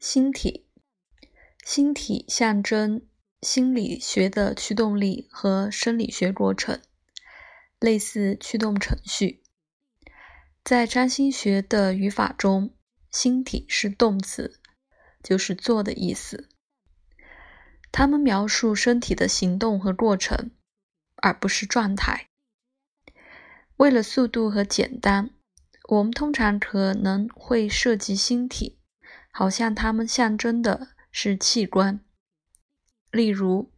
星体，星体象征心理学的驱动力和生理学过程，类似驱动程序。在占星学的语法中，星体是动词，就是做的意思。它们描述身体的行动和过程，而不是状态。为了速度和简单，我们通常可能会涉及星体。好像它们象征的是器官，例如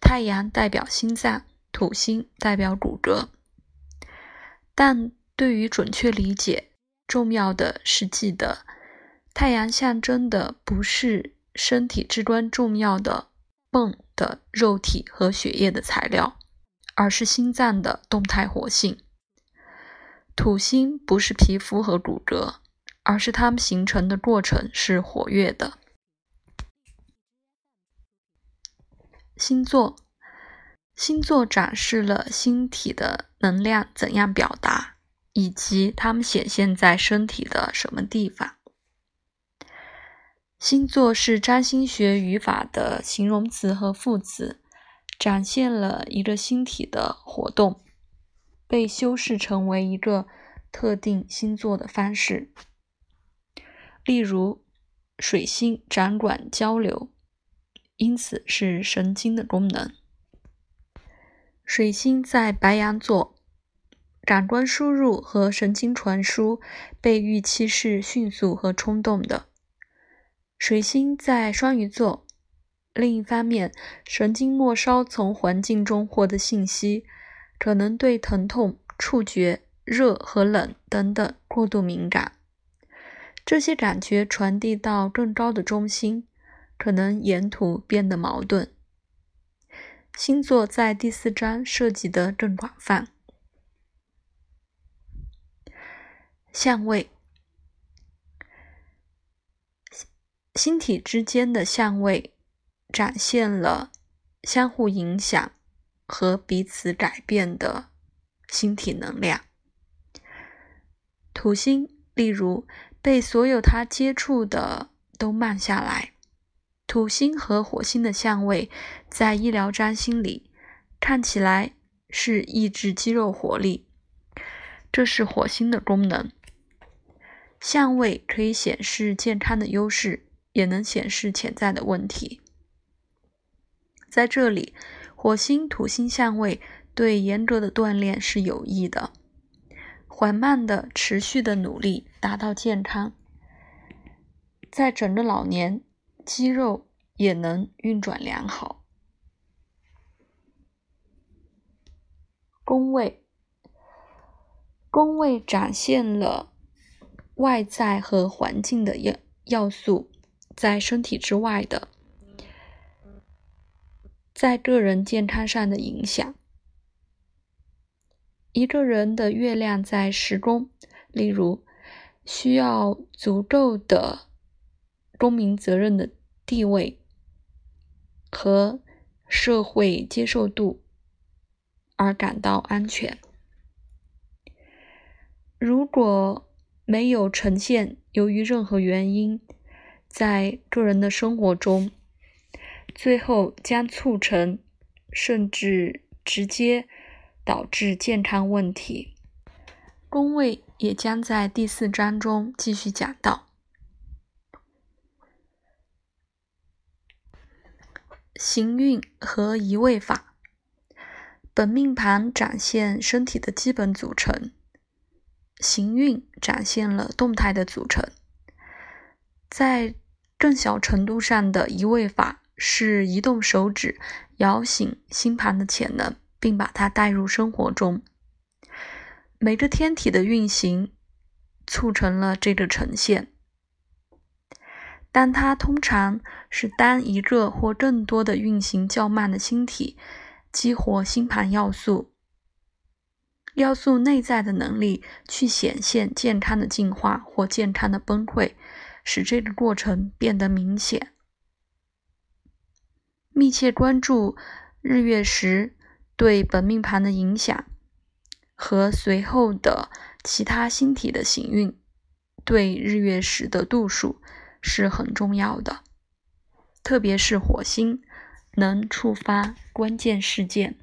太阳代表心脏，土星代表骨骼。但对于准确理解，重要的是记得，太阳象征的不是身体至关重要的泵的肉体和血液的材料，而是心脏的动态活性。土星不是皮肤和骨骼。而是它们形成的过程是活跃的。星座，星座展示了星体的能量怎样表达，以及它们显现在身体的什么地方。星座是占星学语法的形容词和副词，展现了一个星体的活动，被修饰成为一个特定星座的方式。例如，水星掌管交流，因此是神经的功能。水星在白羊座，感官输入和神经传输被预期是迅速和冲动的。水星在双鱼座，另一方面，神经末梢从环境中获得信息，可能对疼痛、触觉、热和冷等等过度敏感。这些感觉传递到更高的中心，可能沿途变得矛盾。星座在第四章涉及的更广泛。相位，星体之间的相位展现了相互影响和彼此改变的星体能量。土星，例如。被所有他接触的都慢下来。土星和火星的相位在医疗占星里看起来是抑制肌肉活力，这是火星的功能。相位可以显示健康的优势，也能显示潜在的问题。在这里，火星土星相位对严格的锻炼是有益的。缓慢的、持续的努力达到健康，在整个老年，肌肉也能运转良好。宫位，宫位展现了外在和环境的要要素在身体之外的，在个人健康上的影响。一个人的月亮在十宫，例如需要足够的公民责任的地位和社会接受度而感到安全。如果没有呈现，由于任何原因，在个人的生活中，最后将促成甚至直接。导致健康问题，宫位也将在第四章中继续讲到。行运和移位法，本命盘展现身体的基本组成，行运展现了动态的组成。在更小程度上的移位法是移动手指摇醒星盘的潜能。并把它带入生活中。每个天体的运行促成了这个呈现，但它通常是当一个或更多的运行较慢的星体激活星盘要素，要素内在的能力去显现健康的进化或健康的崩溃，使这个过程变得明显。密切关注日月食。对本命盘的影响和随后的其他星体的行运对日月食的度数是很重要的，特别是火星能触发关键事件。